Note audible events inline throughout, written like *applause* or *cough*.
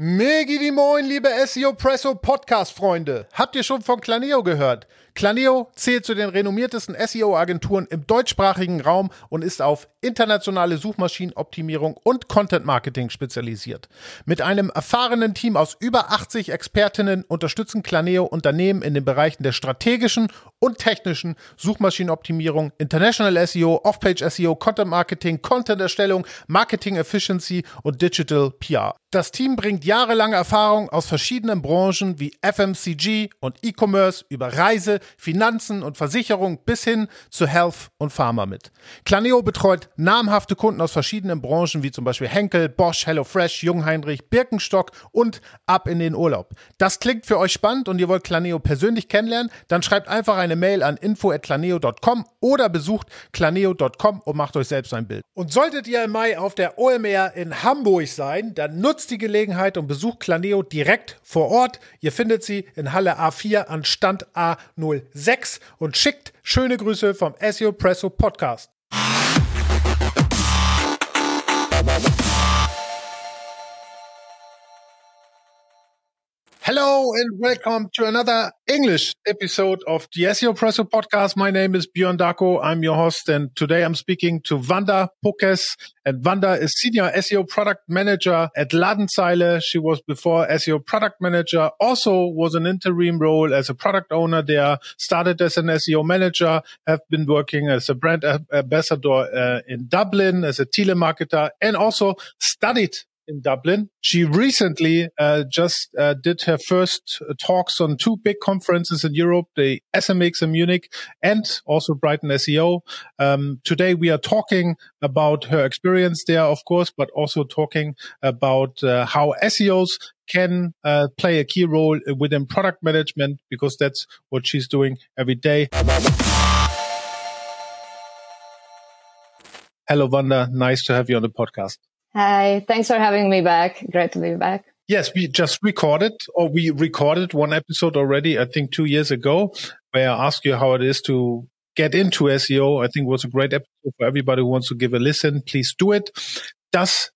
Megi die Moin, liebe SEO Presso Podcast Freunde. Habt ihr schon von Claneo gehört? Claneo zählt zu den renommiertesten SEO-Agenturen im deutschsprachigen Raum und ist auf internationale Suchmaschinenoptimierung und Content Marketing spezialisiert. Mit einem erfahrenen Team aus über 80 Expertinnen unterstützen Claneo Unternehmen in den Bereichen der strategischen und technischen Suchmaschinenoptimierung, International SEO, Off-Page SEO, Content Marketing, Content-Erstellung, Marketing Efficiency und Digital PR. Das Team bringt jahrelange Erfahrung aus verschiedenen Branchen wie FMCG und E-Commerce über Reise, Finanzen und Versicherung bis hin zu Health und Pharma mit. Claneo betreut namhafte Kunden aus verschiedenen Branchen wie zum Beispiel Henkel, Bosch, HelloFresh, Jungheinrich, Birkenstock und ab in den Urlaub. Das klingt für euch spannend und ihr wollt Claneo persönlich kennenlernen? Dann schreibt einfach eine Mail an info@claneo.com oder besucht claneo.com und macht euch selbst ein Bild. Und solltet ihr im Mai auf der OMR in Hamburg sein, dann nutzt die Gelegenheit und besucht Claneo direkt vor Ort. Ihr findet sie in Halle A4 an Stand A06 und schickt schöne Grüße vom SEO Presso Podcast. And welcome to another English episode of the SEO Presso podcast. My name is Björn Darko. I'm your host and today I'm speaking to Vanda Pókecz and Vanda is senior SEO product manager at Ladenzeile. She was before SEO product manager, also was an interim role as a product owner there, started as an SEO manager, have been working as a brand ambassador uh, in Dublin as a telemarketer and also studied in Dublin. She recently uh, just uh, did her first talks on two big conferences in Europe, the SMX in Munich and also Brighton SEO. Um, today we are talking about her experience there, of course, but also talking about uh, how SEOs can uh, play a key role within product management because that's what she's doing every day. Hello, Vanda. Nice to have you on the podcast. Hi, thanks for having me back. Great to be back. Yes, we just recorded, or we recorded one episode already, I think two years ago, where I asked you how it is to get into SEO. I think it was a great episode for everybody who wants to give a listen. Please do it. Does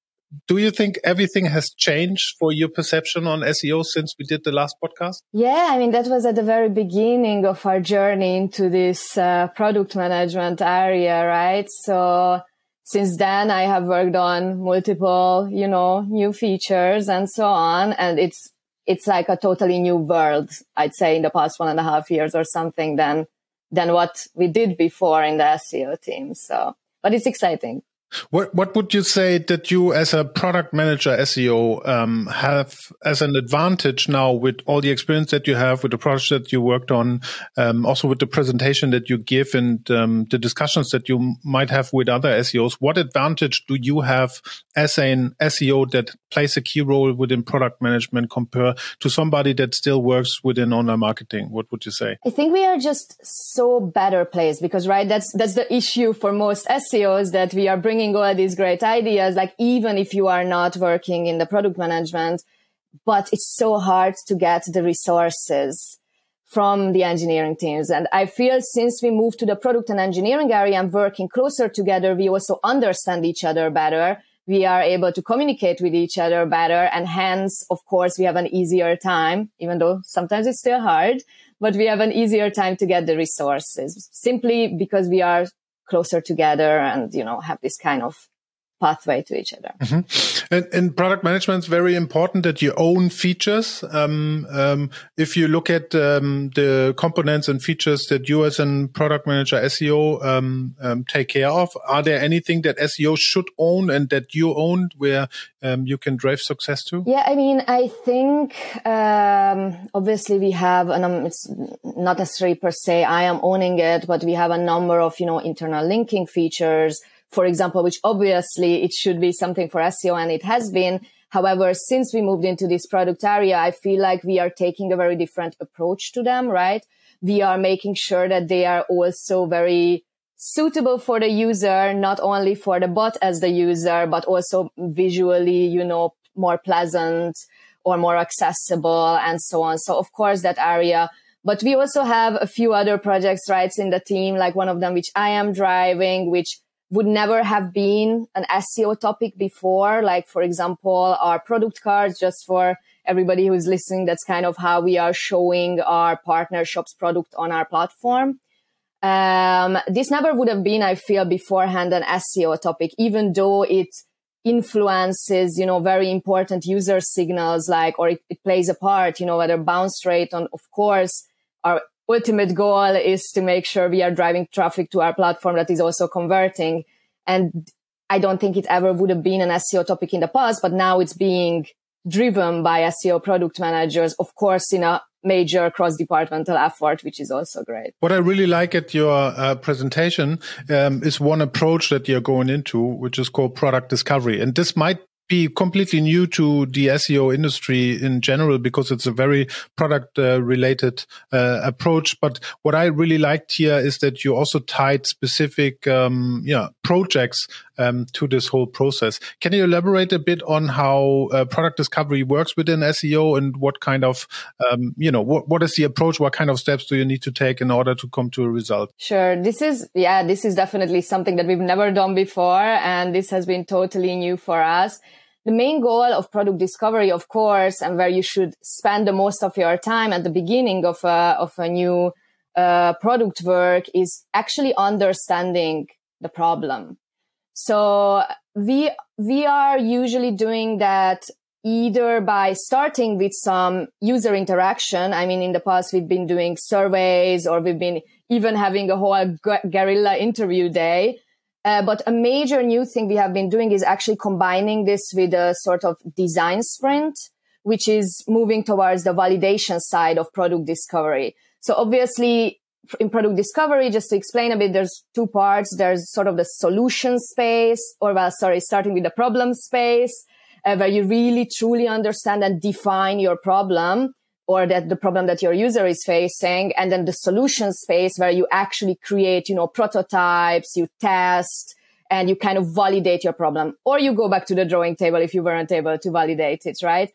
do you think everything has changed for your perception on SEO since we did the last podcast? Yeah, I mean, that was at the very beginning of our journey into this uh, product management area, right? So since then I have worked on multiple, you know, new features and so on. And it's, it's like a totally new world, I'd say in the past one and a half years or something than, than what we did before in the SEO team. So, but it's exciting. What what would you say that you, as a product manager SEO, um, have as an advantage now with all the experience that you have with the projects that you worked on, um, also with the presentation that you give and um, the discussions that you might have with other SEOs? What advantage do you have as an SEO that plays a key role within product management compared to somebody that still works within online marketing? What would you say? I think we are just so better placed because right, that's that's the issue for most SEOs that we are bringing bringing all these great ideas, like even if you are not working in the product management, but it's so hard to get the resources from the engineering teams. And I feel since we moved to the product and engineering area and working closer together, we also understand each other better. We are able to communicate with each other better. And hence, of course, we have an easier time, even though sometimes it's still hard, but we have an easier time to get the resources simply because we are closer together and, you know, have this kind of pathway to each other. Mm-hmm. And, and, product management is very important that you own features. Um, um, if you look at um, the components and features that you as a product manager SEO um, um, take care of, are there anything that SEO should own and that you own where um, you can drive success to? Yeah, I mean, I think obviously we have, and it's not necessarily per se I am owning it, but we have a number of you know internal linking features for example, which obviously it should be something for SEO and it has been. However, since we moved into this product area, I feel like we are taking a very different approach to them, right? We are making sure that they are also very suitable for the user, not only for the bot as the user, but also visually, you know, more pleasant or more accessible and so on. So of course that area but we also have a few other projects, right, in the team, like one of them, which I am driving, which would never have been an SEO topic before. Like, for example, our product cards, just for everybody who's listening, that's kind of how we are showing our partner shops product on our platform. Um, this never would have been, I feel, beforehand an SEO topic, even though it influences, you know, very important user signals, like, or it, it plays a part, you know, whether bounce rate on, of course, our ultimate goal is to make sure we are driving traffic to our platform that is also converting. And I don't think it ever would have been an SEO topic in the past, but now it's being driven by SEO product managers, of course, in a major cross departmental effort, which is also great. What I really like at your uh, presentation um, is one approach that you're going into, which is called product discovery. And this might be completely new to the SEO industry in general because it's a very product uh, related uh, approach. But what I really liked here is that you also tied specific, um, yeah, projects um, to this whole process. Can you elaborate a bit on how uh, product discovery works within SEO and what kind of, um, you know, what, what is the approach? What kind of steps do you need to take in order to come to a result? Sure. This is, yeah, this is definitely something that we've never done before. And this has been totally new for us the main goal of product discovery, of course, and where you should spend the most of your time at the beginning of a, of a new uh, product work is actually understanding the problem. So we, we are usually doing that either by starting with some user interaction. I mean, in the past, we've been doing surveys or we've been even having a whole guerrilla interview day uh, but a major new thing we have been doing is actually combining this with a sort of design sprint, which is moving towards the validation side of product discovery. So obviously in product discovery, just to explain a bit, there's two parts. There's sort of the solution space, or well, sorry, starting with the problem space, uh, where you really truly understand and define your problem or that the problem that your user is facing. And then the solution space where you actually create, you know, prototypes, you test and you kind of validate your problem or you go back to the drawing table if you weren't able to validate it, right?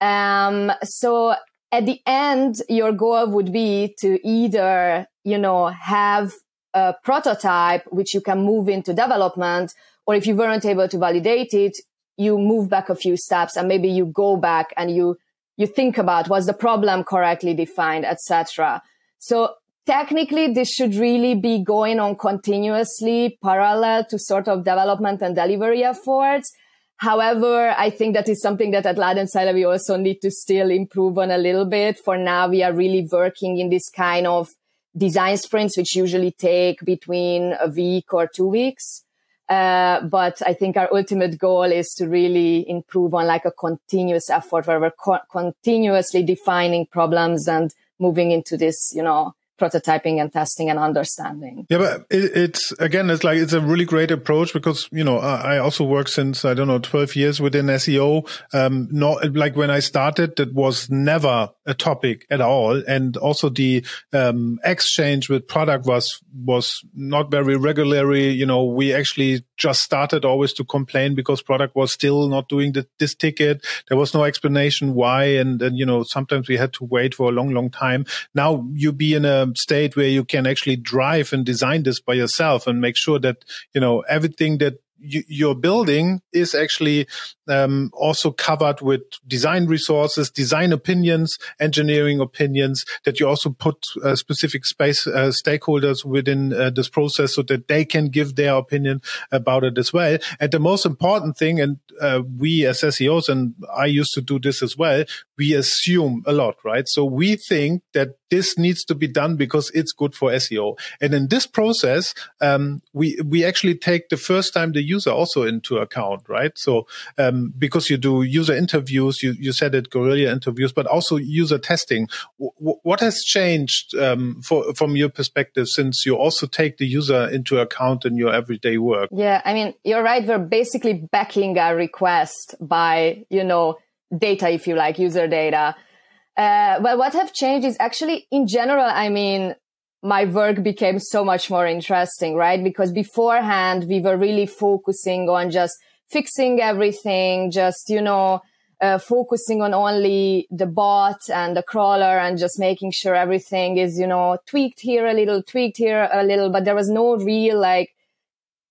Um, so at the end, your goal would be to either, you know, have a prototype which you can move into development, or if you weren't able to validate it, you move back a few steps and maybe you go back and you you think about was the problem correctly defined, etc. So technically this should really be going on continuously parallel to sort of development and delivery efforts. However, I think that is something that at Ladenzeile we also need to still improve on a little bit. For now, we are really working in this kind of design sprints, which usually take between a week or two weeks. Uh, but I think our ultimate goal is to really improve on like a continuous effort where we're co- continuously defining problems and moving into this, you know, prototyping and testing and understanding. Yeah, but it, it's again, it's like it's a really great approach because you know I also work since I don't know twelve years within SEO. Um, not like when I started, that was never a topic at all, and also the um, exchange with product was was not very regularly. You know, we actually just started always to complain because product was still not doing the, this ticket. There was no explanation why, and and you know sometimes we had to wait for a long, long time. Now you be in a state where you can actually drive and design this by yourself and make sure that you know everything that your building is actually um, also covered with design resources, design opinions, engineering opinions that you also put uh, specific space uh, stakeholders within uh, this process so that they can give their opinion about it as well. And the most important thing, and uh, we as SEOs, and I used to do this as well, we assume a lot, right? So we think that this needs to be done because it's good for SEO. And in this process, um, we we actually take the first time the user also into account, right? So um, because you do user interviews, you you said it guerrilla interviews, but also user testing. W- what has changed um, for, from your perspective since you also take the user into account in your everyday work? Yeah, I mean you're right. We're basically backing a request by you know data, if you like, user data. Uh, but what have changed is actually in general, I mean, my work became so much more interesting, right? Because beforehand, we were really focusing on just fixing everything, just, you know, uh, focusing on only the bot and the crawler and just making sure everything is, you know, tweaked here a little, tweaked here a little, but there was no real like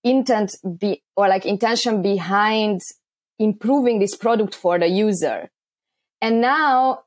intent be or like intention behind improving this product for the user. And now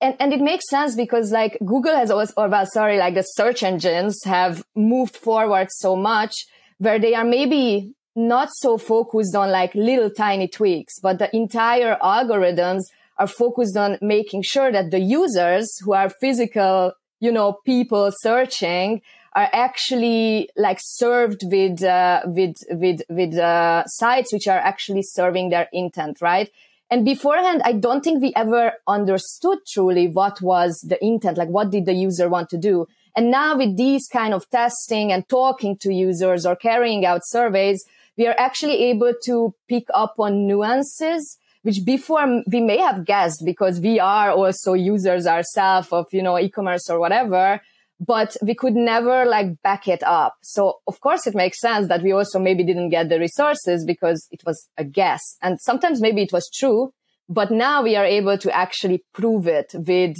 and, and it makes sense because like Google has always, or well, sorry, like the search engines have moved forward so much where they are maybe not so focused on like little tiny tweaks, but the entire algorithms are focused on making sure that the users who are physical, you know, people searching are actually like served with, uh, with, with, with, uh, sites which are actually serving their intent, right? And beforehand, I don't think we ever understood truly what was the intent, like what did the user want to do. And now with these kind of testing and talking to users or carrying out surveys, we are actually able to pick up on nuances which before we may have guessed because we are also users ourselves of, you know, e-commerce or whatever, but we could never like back it up. So of course it makes sense that we also maybe didn't get the resources because it was a guess. And sometimes maybe it was true, but now we are able to actually prove it with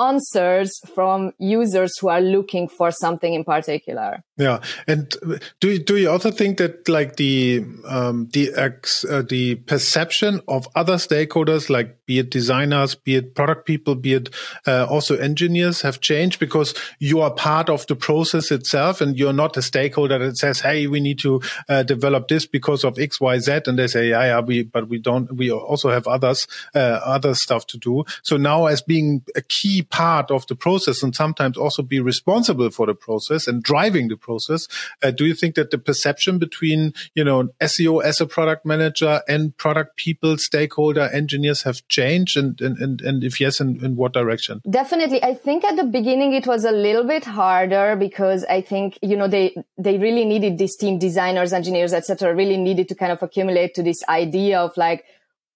answers from users who are looking for something in particular. Yeah, and do do you also think that like the um, the ex, uh, the perception of other stakeholders, like be it designers, be it product people, be it uh, also engineers, have changed because you are part of the process itself, and you're not a stakeholder that says, "Hey, we need to uh, develop this because of X, Y, Z," and they say, "Yeah, yeah, we but we don't. We also have others uh, other stuff to do." So now, as being a key part of the process, and sometimes also be responsible for the process and driving the process. Uh, do you think that the perception between, you know, SEO as a product manager and product people, stakeholder, engineers have changed? And, and, and, and if yes, in, in what direction? Definitely. I think at the beginning it was a little bit harder because I think, you know, they, they really needed this team designers, engineers, etc. really needed to kind of accumulate to this idea of like,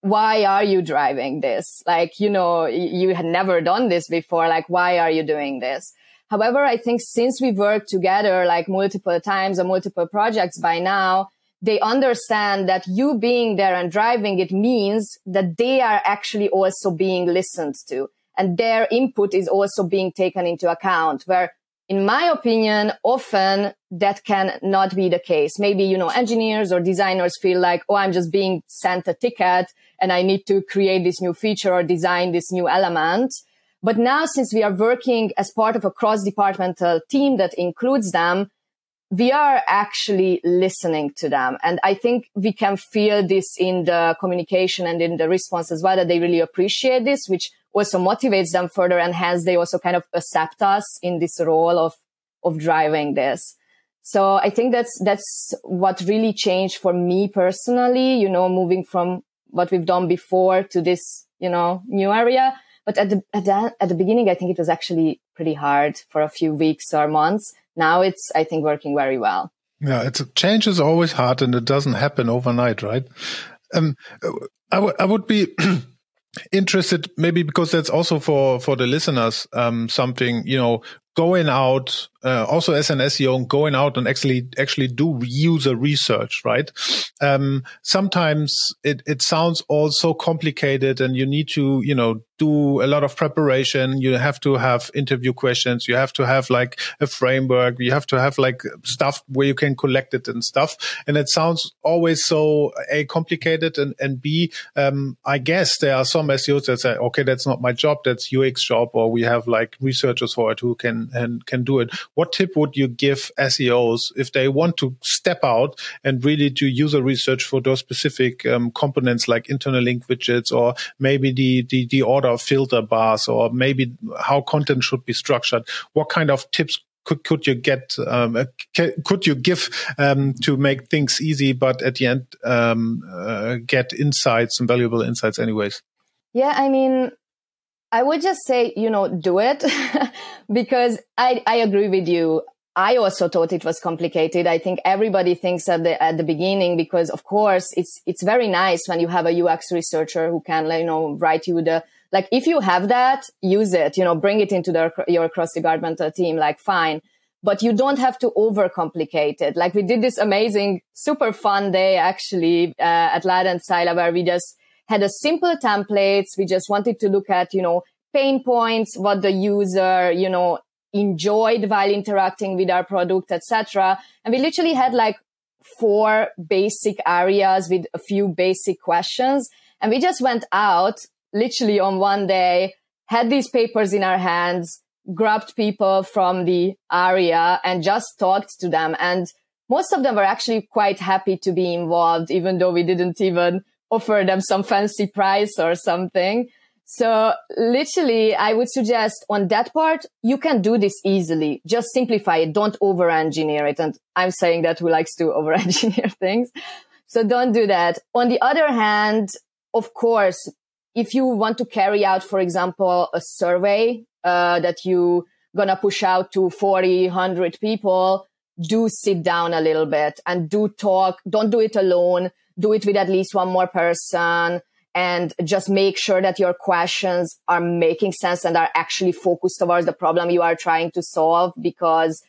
why are you driving this? Like, you know, you had never done this before. Like, why are you doing this? However, I think since we've worked together like multiple times on multiple projects by now, they understand that you being there and driving it means that they are actually also being listened to and their input is also being taken into account where in my opinion, often that can not be the case. Maybe, you know, engineers or designers feel like, oh, I'm just being sent a ticket and I need to create this new feature or design this new element. But now, since we are working as part of a cross departmental team that includes them, we are actually listening to them. And I think we can feel this in the communication and in the response as well, that they really appreciate this, which also motivates them further. And hence they also kind of accept us in this role of, of driving this. So I think that's, that's what really changed for me personally, you know, moving from what we've done before to this, you know, new area. But at the, at the, at the beginning, I think it was actually pretty hard for a few weeks or months. Now it's, I think, working very well. Yeah, it's change is always hard and it doesn't happen overnight, right? Um, I, I would be *clears throat* interested maybe because that's also for for the listeners um something you know going out uh, also as an SEO going out and actually actually do user research, right? Um, sometimes it, it sounds all so complicated and you need to, you know, do a lot of preparation. You have to have interview questions. You have to have like a framework. You have to have like stuff where you can collect it and stuff. And it sounds always so a complicated and, and B, um, I guess there are some SEOs that say, okay, that's not my job. That's UX job. Or we have like researchers for it who can, and can do it what tip would you give SEOs if they want to step out and really do user research for those specific um, components like internal link widgets or maybe the, the, the order filter bars or maybe how content should be structured? What kind of tips could could you get um, uh, could you give um, to make things easy, but at the end um, uh, get insights and valuable insights, anyways? Yeah, I mean, I would just say, you know, do it *laughs* because I, I agree with you. I also thought it was complicated. I think everybody thinks at the, at the beginning because of course it's, it's very nice when you have a UX researcher who can, you know, write you the, like if you have that, use it, you know, bring it into the, your cross departmental team, like fine. But you don't have to overcomplicate it. Like we did this amazing, super fun day actually, uh, at Ladenzeile where we just, had a simple templates. We just wanted to look at, you know, pain points, what the user, you know, enjoyed while interacting with our product, etc. And we literally had like four basic areas with a few basic questions. And we just went out literally on one day, had these papers in our hands, grabbed people from the area and just talked to them. And most of them were actually quite happy to be involved, even though we didn't even offer them some fancy price or something. So literally, I would suggest on that part, you can do this easily. Just simplify it. Don't over engineer it. And I'm saying that who likes to *laughs* over engineer things. So don't do that. On the other hand, of course, if you want to carry out, for example, a survey, uh, that you gonna push out to 40, 100 people, do sit down a little bit and do talk. Don't do it alone. Do it with at least one more person and just make sure that your questions are making sense and are actually focused towards the problem you are trying to solve because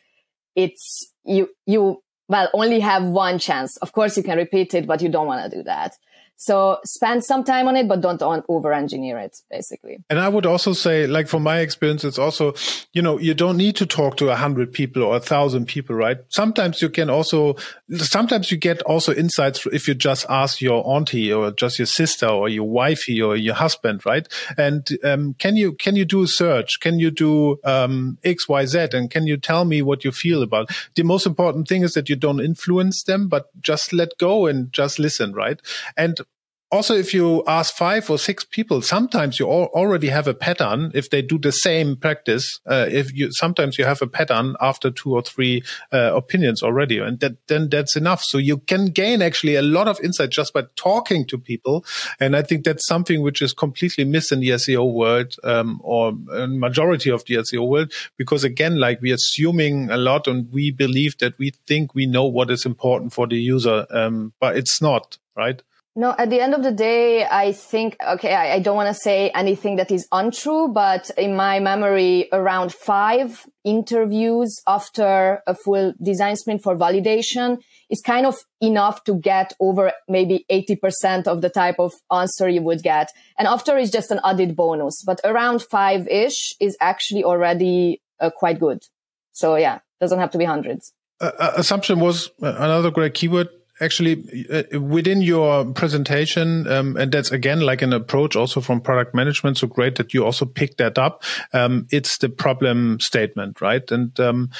it's you you well only have one chance. Of course you can repeat it but you don't want to do that so spend some time on it, but don't over engineer it, basically. And I would also say, like from my experience, it's also, you know, you don't need to talk to a hundred people or a thousand people, right? Sometimes you can also, sometimes you get also insights if you just ask your auntie or just your sister or your wifey or your husband, right? And um, can you can you do a search? Can you do um, X, Y, Z? And can you tell me what you feel about? The most important thing is that you don't influence them, but just let go and just listen, right? And also, if you ask five or six people, sometimes you already have a pattern. If they do the same practice, uh, if you sometimes you have a pattern after two or three uh, opinions already, and that, then that's enough. So you can gain actually a lot of insight just by talking to people. And I think that's something which is completely missed in the SEO world, um, or majority of the SEO world, because again, like we're assuming a lot, and we believe that we think we know what is important for the user, um, but it's not right. No, at the end of the day, I think, okay, I, I don't want to say anything that is untrue, but in my memory, around five interviews after a full design sprint for validation is kind of enough to get over maybe 80% of the type of answer you would get. And after is just an added bonus, but around five ish is actually already uh, quite good. So yeah, doesn't have to be hundreds. Uh, uh assumption was another great keyword actually uh, within your presentation um, and that's again like an approach also from product management so great that you also picked that up. Um, it's the problem statement right? And um,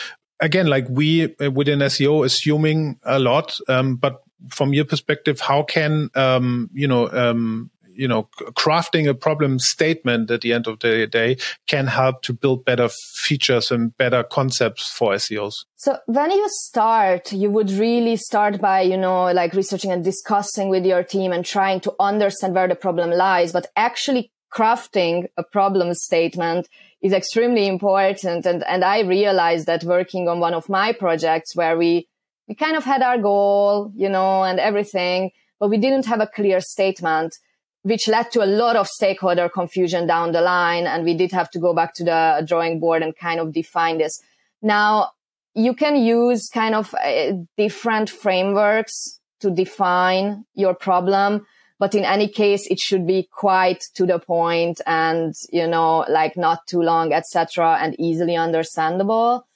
again like we uh, within seo assuming a lot um, but from your perspective how can um, you know um, you know, crafting a problem statement at the end of the day can help to build better features and better concepts for SEOs. So when you start, you would really start by, you know, like researching and discussing with your team and trying to understand where the problem lies, but actually crafting a problem statement is extremely important. And, and I realized that working on one of my projects where we, we kind of had our goal, you know, and everything, but we didn't have a clear statement which led to a lot of stakeholder confusion down the line. And we did have to go back to the drawing board and kind of define this. Now you can use kind of uh, different frameworks to define your problem. But in any case, it should be quite to the point and, you know, like not too long, etc., and easily understandable.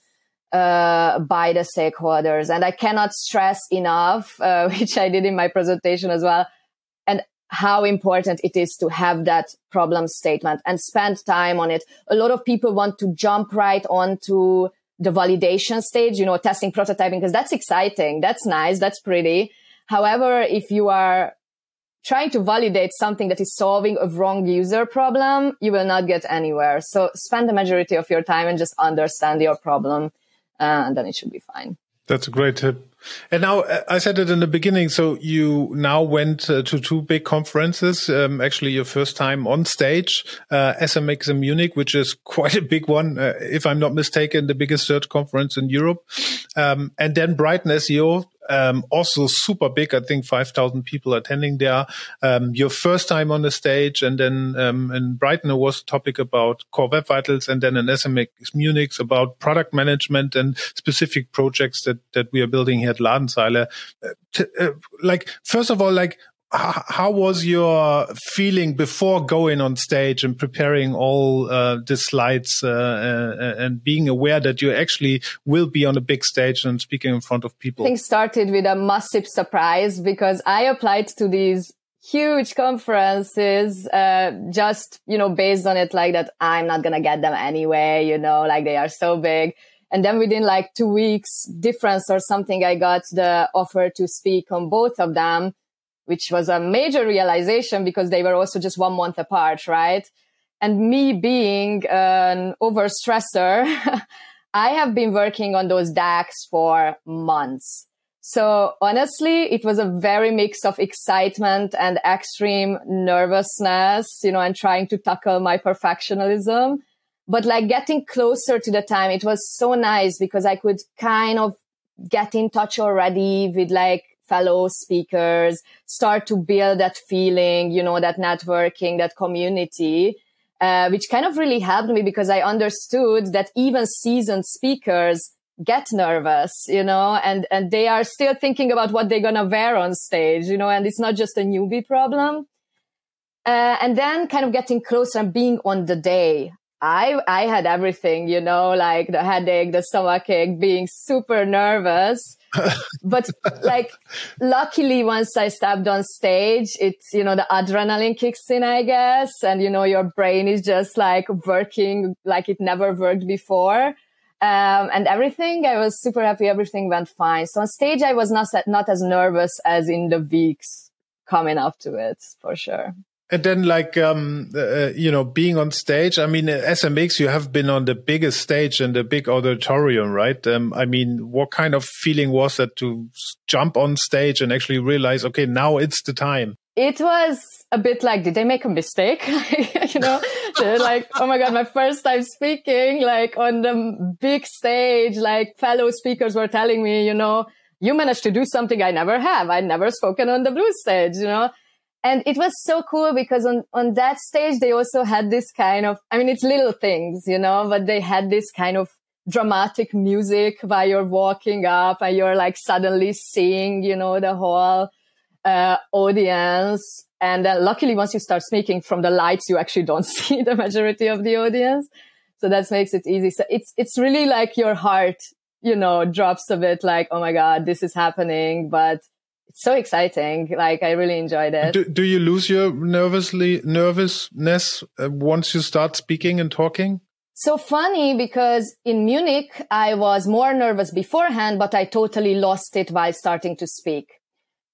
Uh, by the stakeholders. And I cannot stress enough, uh, *laughs* which I did in my presentation as well, how important it is to have that problem statement and spend time on it. A lot of people want to jump right onto the validation stage, you know, testing prototyping, because that's exciting. That's nice. That's pretty. However, if you are trying to validate something that is solving a wrong user problem, you will not get anywhere. So spend the majority of your time and just understand your problem, uh, and then it should be fine. That's a great tip. And now I said it in the beginning. So you now went uh, to two big conferences. Um, actually, your first time on stage, uh, SMX in Munich, which is *laughs* quite a big one, uh, if I'm not mistaken, the biggest search conference in Europe. Um, and then Brighton SEO um, also super big. I think 5,000 people attending there. Um, your first time on the stage. And then um, in Brighton, it was a topic about core web vitals. And then in SMX Munich about product management and specific projects that, that we are building here at Ladenzeile. Uh, uh, like, first of all, like, how was your feeling before going on stage and preparing all uh, the slides uh, uh, and being aware that you actually will be on a big stage and speaking in front of people? Things started with a massive surprise because I applied to these huge conferences uh, just you know based on it like that i'm not gonna get them anyway you know like they are so big and then within like two weeks difference or something i got the offer to speak on both of them which was a major realization because they were also just one month apart, right? And me being an overstressor, *laughs* I have been working on those decks for months. So honestly, it was a very mix of excitement and extreme nervousness, you know, and trying to tackle my perfectionism. But like getting closer to the time, it was so nice because I could kind of get in touch already with like fellow speakers, start to build that feeling, you know, that networking, that community, uh, which kind of really helped me because I understood that even seasoned speakers get nervous, you know, and, and they are still thinking about what they're going to wear on stage, you know, and it's not just a newbie problem. Uh, and then kind of getting closer and being on the day. I, I had everything, you know, like the headache, the stomach ache, being super nervous *laughs* but like, luckily, once I stepped on stage, it's, you know, the adrenaline kicks in, I guess. And, you know, your brain is just like working like it never worked before. Um, and everything, I was super happy. Everything went fine. So on stage, I was not, not as nervous as in the weeks coming up to it for sure. And then, like, um, uh, you know, being on stage, I mean, SMX, you have been on the biggest stage and the big auditorium, right? Um, I mean, what kind of feeling was that to jump on stage and actually realize, okay, now it's the time? It was a bit like, did they make a mistake? *laughs* you know, like, oh my God, my first time speaking, like on the big stage, like fellow speakers were telling me, you know, you managed to do something I never have. I never spoken on the blue stage, you know? And it was so cool because on, on that stage, they also had this kind of, I mean, it's little things, you know, but they had this kind of dramatic music while you're walking up and you're like suddenly seeing, you know, the whole, uh, audience. And then luckily, once you start speaking from the lights, you actually don't *laughs* see the majority of the audience. So that makes it easy. So it's, it's really like your heart, you know, drops a bit like, oh my God, this is happening. But it's so exciting. Like I really enjoyed it. Do, do you lose your nervously nervousness uh, once you start speaking and talking? So funny because in Munich, I was more nervous beforehand, but I totally lost it while starting to speak.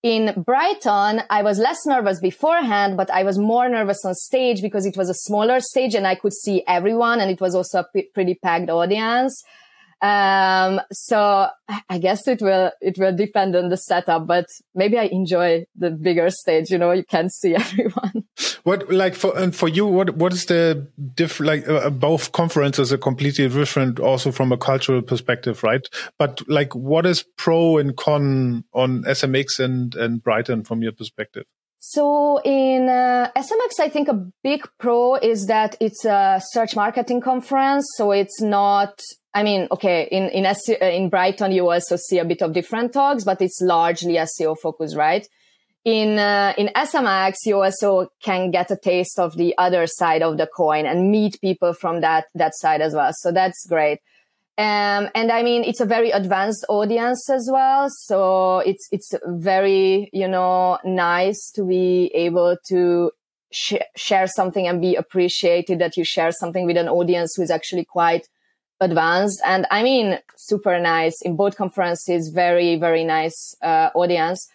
In Brighton, I was less nervous beforehand, but I was more nervous on stage because it was a smaller stage and I could see everyone and it was also a pretty packed audience. Um, so I guess it will, it will depend on the setup, but maybe I enjoy the bigger stage. You know, you can see *laughs* everyone. What, like for, and for you, what, what is the diff, like uh, both conferences are completely different also from a cultural perspective, right? But like, what is pro and con on SMX and, and Brighton from your perspective? So in uh, SMX, I think a big pro is that it's a search marketing conference. So it's not I mean, okay, in in SEO, uh, in Brighton, you also see a bit of different talks, but it's largely SEO focused, right? In uh, in SMX, you also can get a taste of the other side of the coin and meet people from that that side as well. So that's great. Um, and I mean, it's a very advanced audience as well. So it's it's very you know nice to be able to sh- share something and be appreciated that you share something with an audience who is actually quite advanced and I mean super nice in both conferences. Very very nice uh, audience.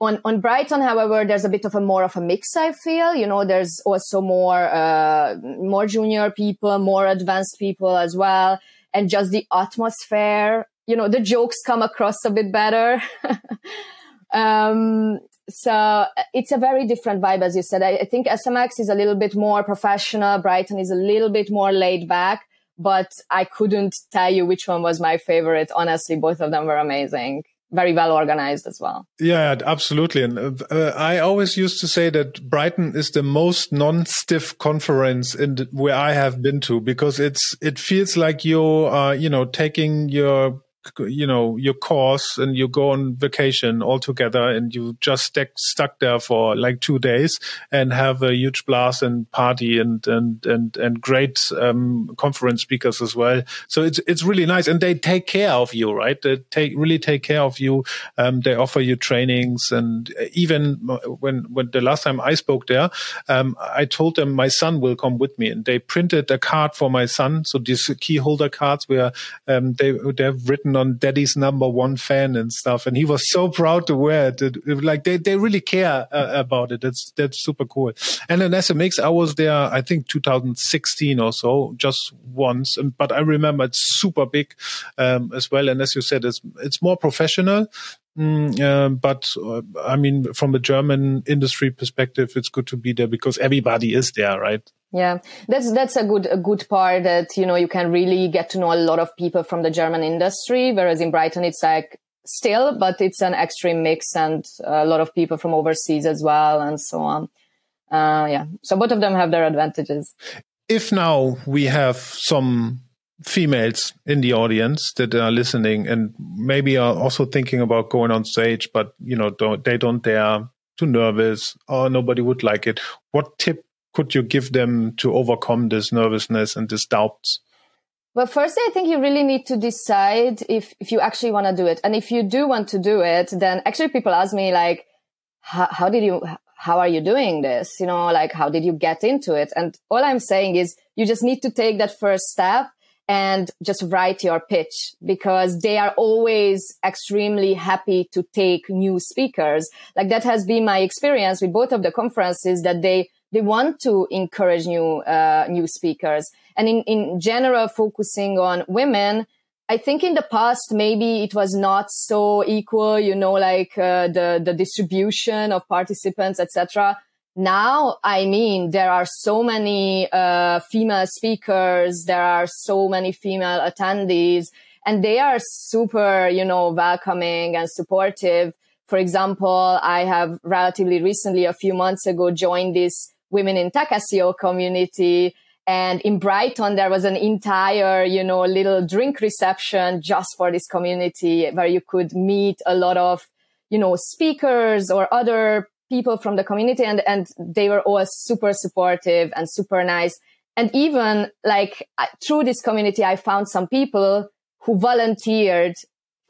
On on Brighton, however, there's a bit of a more of a mix. I feel you know there's also more uh, more junior people, more advanced people as well, and just the atmosphere. You know the jokes come across a bit better. *laughs* um, so it's a very different vibe, as you said. I, I, think SMX is a little bit more professional. Brighton is a little bit more laid back but I couldn't tell you which one was my favorite. Honestly, both of them were amazing. Very well organized as well. Yeah, absolutely. And uh, I always used to say that Brighton is the most non-stiff conference in the, where I have been to because it's it feels like you're uh, you know taking your you know your course and you go on vacation all together and you just stuck stuck there for like two days and have a huge blast and party and and and and great um, conference speakers as well. So it's it's really nice and they take care of you, right? They take really take care of you. Um, they offer you trainings and even when when the last time I spoke there, um, I told them my son will come with me and they printed a card for my son. So these key holder cards where um, they they've written on daddy's number one fan and stuff. And he was so proud to wear it. it, it like they, they really care uh, about it. That's, that's super cool. And then SMX, I was there, I think 2016 or so, just once. But I remember it's super big, um, as well. And as you said, it's, it's more professional. Mm, uh, but uh, I mean, from a German industry perspective, it's good to be there because everybody is there, right? Yeah, that's that's a good a good part that you know you can really get to know a lot of people from the German industry, whereas in Brighton it's like still, but it's an extreme mix and a lot of people from overseas as well, and so on. Uh, yeah, so both of them have their advantages. If now we have some females in the audience that are listening and maybe are also thinking about going on stage, but you know don't, they don't dare, too nervous, or nobody would like it. What tip could you give them to overcome this nervousness and this doubts? Well, first, I think you really need to decide if, if you actually want to do it. And if you do want to do it, then actually people ask me like, how, how did you, how are you doing this? You know, like, how did you get into it? And all I'm saying is you just need to take that first step and just write your pitch because they are always extremely happy to take new speakers. Like that has been my experience with both of the conferences that they they want to encourage new uh, new speakers and in, in general focusing on women i think in the past maybe it was not so equal you know like uh, the the distribution of participants etc now i mean there are so many uh, female speakers there are so many female attendees and they are super you know welcoming and supportive for example i have relatively recently a few months ago joined this women in tech SEO community. And in Brighton, there was an entire, you know, little drink reception just for this community where you could meet a lot of, you know, speakers or other people from the community. And, and they were all super supportive and super nice. And even like through this community, I found some people who volunteered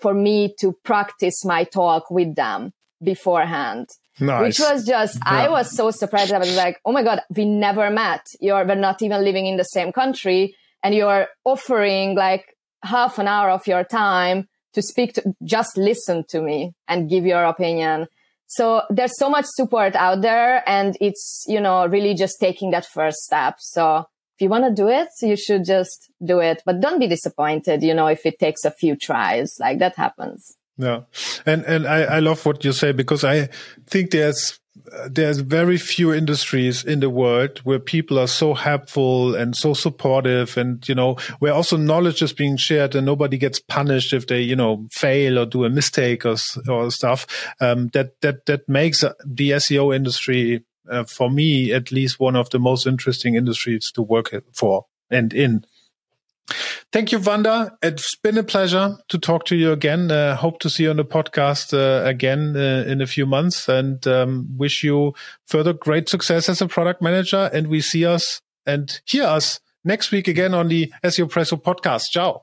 for me to practice my talk with them beforehand. Nice. Which was just, yeah. I was so surprised. I was like, oh my God, we never met. You're, we're not even living in the same country and you're offering like half an hour of your time to speak to, just listen to me and give your opinion. So there's so much support out there and it's, you know, really just taking that first step. So if you want to do it, you should just do it, but don't be disappointed, you know, if it takes a few tries, like that happens. Yeah, and and I, I love what you say because I think there's there's very few industries in the world where people are so helpful and so supportive and you know where also knowledge is being shared and nobody gets punished if they you know fail or do a mistake or, or stuff. Um, that that that makes the SEO industry uh, for me at least one of the most interesting industries to work for and in Thank you, Vanda. It's been a pleasure to talk to you again. Uh, hope to see you on the podcast uh, again uh, in a few months and um, wish you further great success as a product manager. And we see us and hear us next week again on the SEO Presso podcast. Ciao.